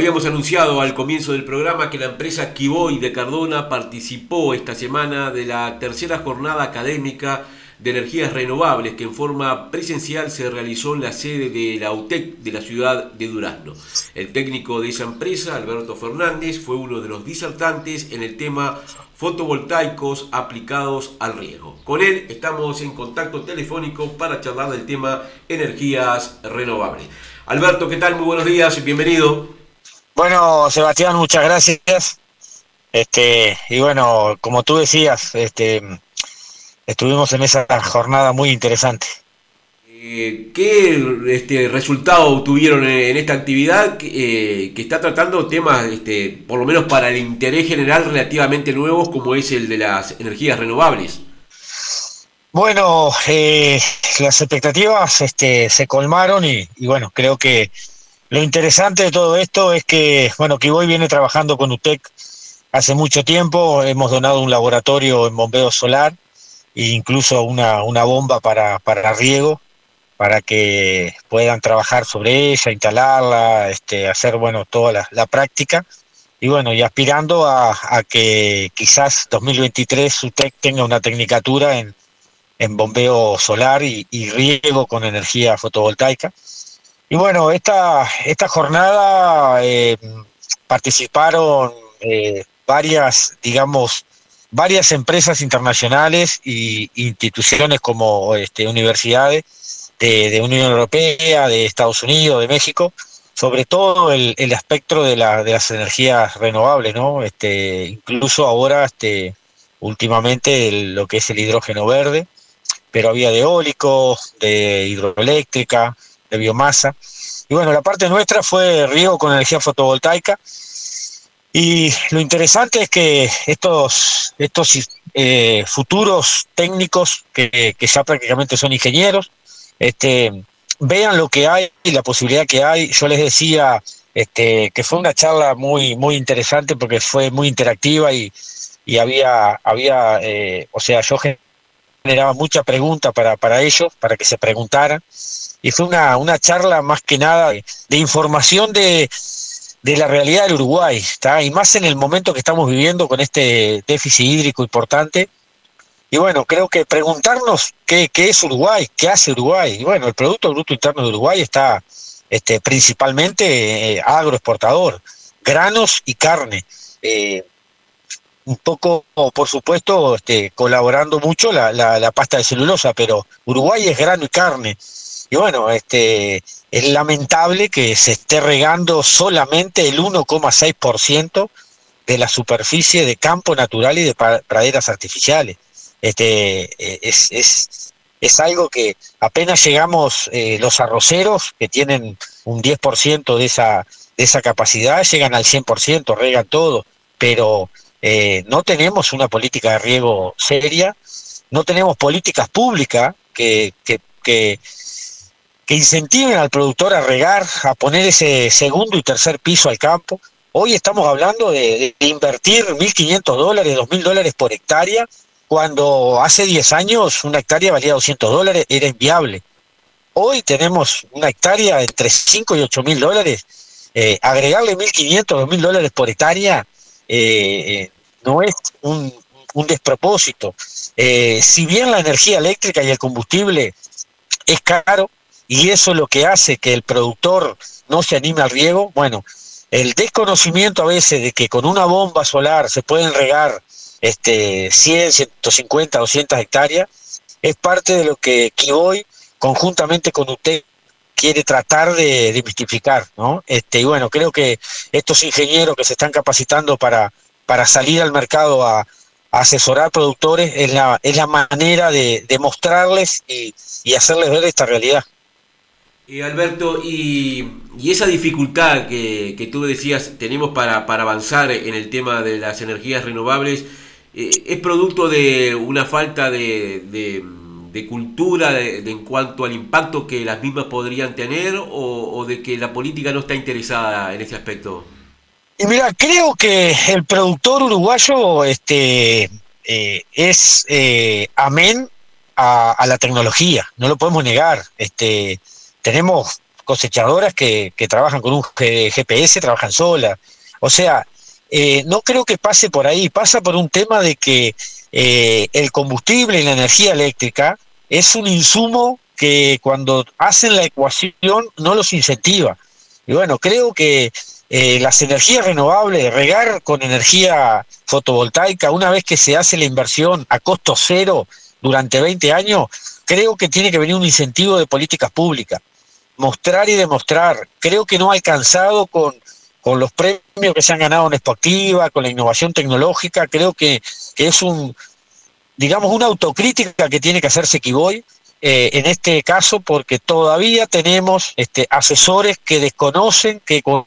Habíamos anunciado al comienzo del programa que la empresa Kiboy de Cardona participó esta semana de la tercera jornada académica de energías renovables que en forma presencial se realizó en la sede de la UTEC de la ciudad de Durazno. El técnico de esa empresa, Alberto Fernández, fue uno de los disertantes en el tema fotovoltaicos aplicados al riego. Con él estamos en contacto telefónico para charlar del tema energías renovables. Alberto, ¿qué tal? Muy buenos días, bienvenido. Bueno, Sebastián, muchas gracias. Este, y bueno, como tú decías, este, estuvimos en esa jornada muy interesante. Eh, ¿Qué este, resultado tuvieron en esta actividad eh, que está tratando temas, este, por lo menos para el interés general, relativamente nuevos, como es el de las energías renovables? Bueno, eh, las expectativas este, se colmaron y, bueno, creo que lo interesante de todo esto es que, bueno, Kiboy viene trabajando con UTEC hace mucho tiempo, hemos donado un laboratorio en bombeo solar e incluso una, una bomba para, para riego para que puedan trabajar sobre ella, instalarla, este, hacer bueno toda la, práctica y bueno, y aspirando a, que quizás 2023 UTEC tenga una tecnicatura en, en bombeo solar y, riego con energía fotovoltaica. Y bueno, esta, esta jornada eh, participaron eh, varias, digamos, varias empresas internacionales e instituciones como este, universidades de, Unión Europea, de Estados Unidos, de México, sobre todo el, el espectro de, la, de las energías renovables, ¿no? Este, incluso ahora, este, últimamente, lo que es el hidrógeno verde, pero había de eólico, de hidroeléctrica, de biomasa. Y bueno, la parte nuestra fue riego con energía fotovoltaica. Y lo interesante es que estos, estos eh, futuros técnicos, que, que ya prácticamente son ingenieros, este, vean lo que hay y la posibilidad que hay. Yo les decía este, que fue una charla muy, muy interesante porque fue muy interactiva y, y había, había eh, o sea, yo generaba mucha pregunta para, para ellos, para que se preguntaran. Y fue una, una charla más que nada de, información de, de la realidad del Uruguay, y más en el momento que estamos viviendo con este déficit hídrico importante, y bueno, creo que preguntarnos qué, qué es Uruguay, qué hace Uruguay. Y bueno, el Producto Bruto Interno de Uruguay está este, principalmente eh, agroexportador, granos y carne. Eh, un poco, por supuesto, este, colaborando mucho la, la, la, pasta de celulosa, pero Uruguay es grano y carne. Y bueno, este, es lamentable que se esté regando solamente el 1,6% de la superficie de campo natural y de praderas artificiales. Este, eh, es, es, es algo que apenas llegamos eh, los arroceros, que tienen un 10% de esa, de esa capacidad, llegan al 100%, regan todo, pero eh, no tenemos una política de riego seria, no tenemos políticas públicas que, que, que, incentiven al productor a regar, a poner ese segundo y tercer piso al campo. Hoy estamos hablando de, de invertir 1.500 dólares, 2.000 dólares por hectárea cuando hace 10 años una hectárea valía 200 dólares, era inviable. Hoy tenemos una hectárea entre 5 y 8 mil dólares. Eh, agregarle 1.500, 2.000 dólares por hectárea eh, eh, no es un, despropósito. si bien la energía eléctrica y el combustible es caro, y eso es lo que hace que el productor no se anime al riego, bueno, el desconocimiento a veces de que con una bomba solar se pueden regar este, 100, 150, 200 hectáreas, es parte de lo que Kiboy, conjuntamente con usted, quiere tratar de demitificar, ¿no? Este, y bueno, creo que estos ingenieros que se están capacitando para, para salir al mercado a, asesorar productores es la, es la manera de, mostrarles y, y, hacerles ver esta realidad. Y Alberto, y, esa dificultad que, tú decías tenemos para, avanzar en el tema de las energías renovables, eh, ¿Es producto de una falta de, cultura en cuanto al impacto que las mismas podrían tener o, de que la política no está interesada en ese aspecto? Y mira, creo que el productor uruguayo este, eh, es eh, amén a, la tecnología, no lo podemos negar. Este, tenemos cosechadoras que, trabajan con un GPS, trabajan solas. O sea, eh, no creo que pase por ahí, pasa por un tema de que eh, el combustible y la energía eléctrica es un insumo que cuando hacen la ecuación no los incentiva. Y bueno, creo que eh, las energías renovables, regar con energía fotovoltaica, una vez que se hace la inversión a costo cero durante 20 años, creo que tiene que venir un incentivo de políticas públicas. Mostrar y demostrar. Creo que no ha alcanzado con, con los premios que se han ganado en Expoactiva, con la innovación tecnológica. Creo que, es un, digamos, una autocrítica que tiene que hacerse Kiboy eh, en este caso, porque todavía tenemos este, asesores que desconocen que con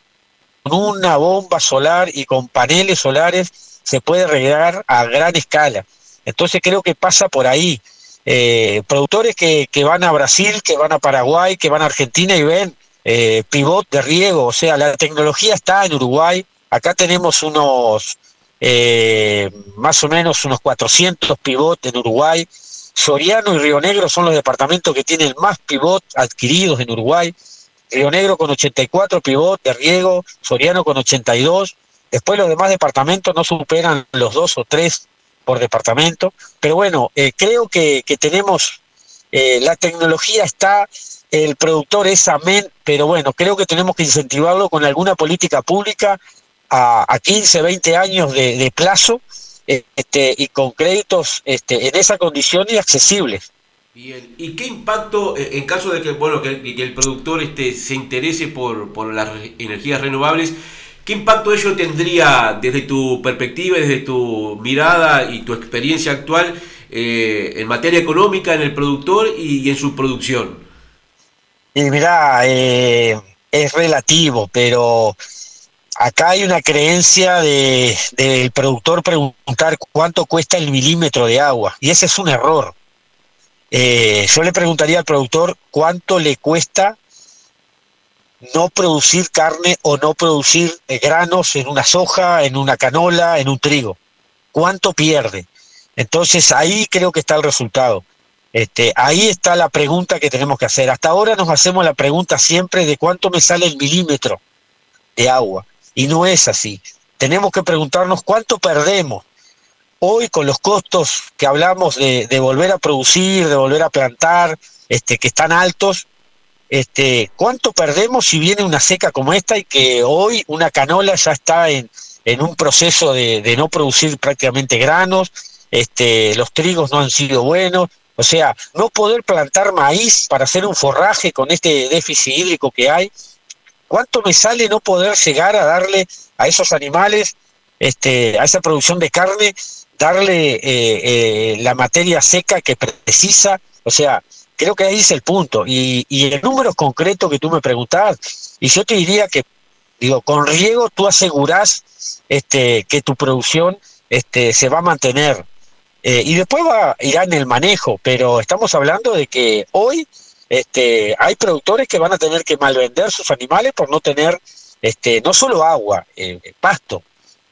una bomba solar y con paneles solares se puede regar a gran escala. Entonces creo que pasa por ahí. Eh, productores que, van a Brasil, que van a Paraguay, que van a Argentina y ven eh, pivot de riego, o sea, la tecnología está en Uruguay, acá tenemos unos, eh, más o menos unos 400 pivot en Uruguay, Soriano y Río Negro son los departamentos que tienen más pivot adquiridos en Uruguay, Río Negro con 84 pivot de riego, Soriano con 82, después los demás departamentos no superan los dos o tres por departamento. Pero bueno, eh, creo que, tenemos, eh, la tecnología está, el productor es amén, pero bueno, creo que tenemos que incentivarlo con alguna política pública a, a 15, 20 años de, plazo este, y con créditos este, en esa condición y accesibles. Bien, ¿y qué impacto eh, en caso de que, bueno, que, el productor este, se interese por, por las energías renovables? ¿Qué impacto ello tendría desde tu perspectiva, desde tu mirada y tu experiencia actual eh, en materia económica en el productor y, en su producción? Y mirá, eh, es relativo, pero acá hay una creencia de, del productor preguntar cuánto cuesta el milímetro de agua, y ese es un error. Eh, yo le preguntaría al productor cuánto le cuesta no producir carne o no producir eh, granos en una soja, en una canola, en un trigo. ¿Cuánto pierde? Entonces ahí creo que está el resultado. Este, ahí está la pregunta que tenemos que hacer. Hasta ahora nos hacemos la pregunta siempre de cuánto me sale el milímetro de agua. Y no es así. Tenemos que preguntarnos cuánto perdemos. Hoy con los costos que hablamos de, volver a producir, de volver a plantar, este, que están altos, este, ¿cuánto perdemos si viene una seca como esta y que hoy una canola ya está en, un proceso de, no producir prácticamente granos, este, los trigos no han sido buenos, o sea, no poder plantar maíz para hacer un forraje con este déficit hídrico que hay, ¿cuánto me sale no poder llegar a darle a esos animales, este, a esa producción de carne, darle eh, eh, la materia seca que precisa? O sea, Creo que ahí es el punto. Y, y el número concreto que tú me preguntabas, y yo te diría que, digo, con riego tú asegurás este, que tu producción este, se va a mantener. Eh, y después va, irá en el manejo, pero estamos hablando de que hoy este, hay productores que van a tener que malvender sus animales por no tener este, no solo agua, eh, pasto.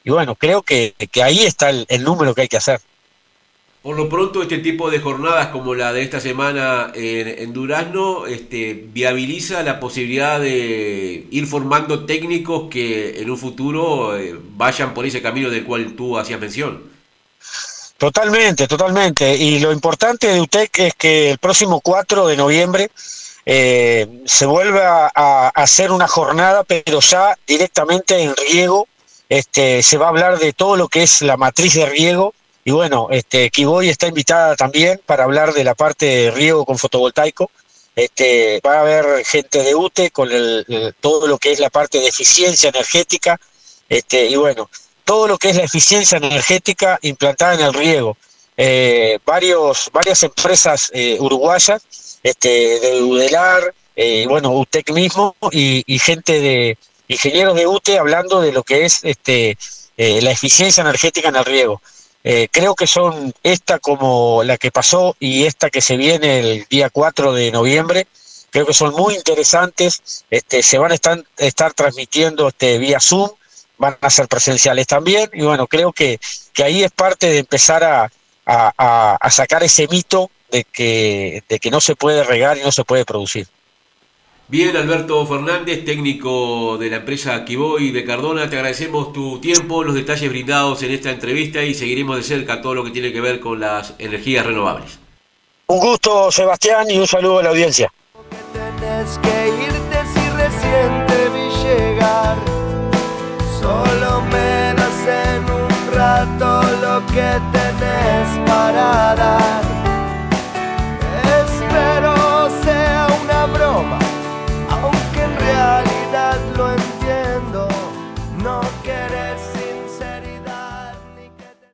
Y bueno, creo que, que ahí está el número que hay que hacer. Por lo pronto, este tipo de jornadas como la de esta semana en, Durazno este, viabiliza la posibilidad de ir formando técnicos que en un futuro eh, vayan por ese camino del cual tú hacías mención. Totalmente, totalmente. Y lo importante de UTEC es que el próximo 4 de noviembre eh, se vuelva a, hacer una jornada, pero ya directamente en riego. Este, se va a hablar de todo lo que es la matriz de riego y bueno, este, Kiboy está invitada también para hablar de la parte de riego con fotovoltaico. Este, va a haber gente de UTE con el, todo lo que es la parte de eficiencia energética. Este, y bueno, todo lo que es la eficiencia energética implantada en el riego. Eh, varios, varias empresas eh, uruguayas, este, de Udelar, eh, bueno, UTEC mismo, y, y, gente de ingenieros de UTE hablando de lo que es este, la eficiencia energética en el riego. Eh, creo que son esta como la que pasó y esta que se viene el día 4 de noviembre. Creo que son muy interesantes. Este, se van a estar, estar transmitiendo este, vía Zoom, van a ser presenciales también. Y bueno, creo que, que ahí es parte de empezar a, a, a sacar ese mito de que, de que no se puede regar y no se puede producir. Bien, Alberto Fernández, técnico de la empresa Kiboy de Cardona, te agradecemos tu tiempo, los detalles brindados en esta entrevista y seguiremos de cerca todo lo que tiene que ver con las energías renovables. Un gusto, Sebastián, y un saludo a la audiencia. Tenés que irte si recién te vi llegar. Solo me das en un rato lo que tenés para dar.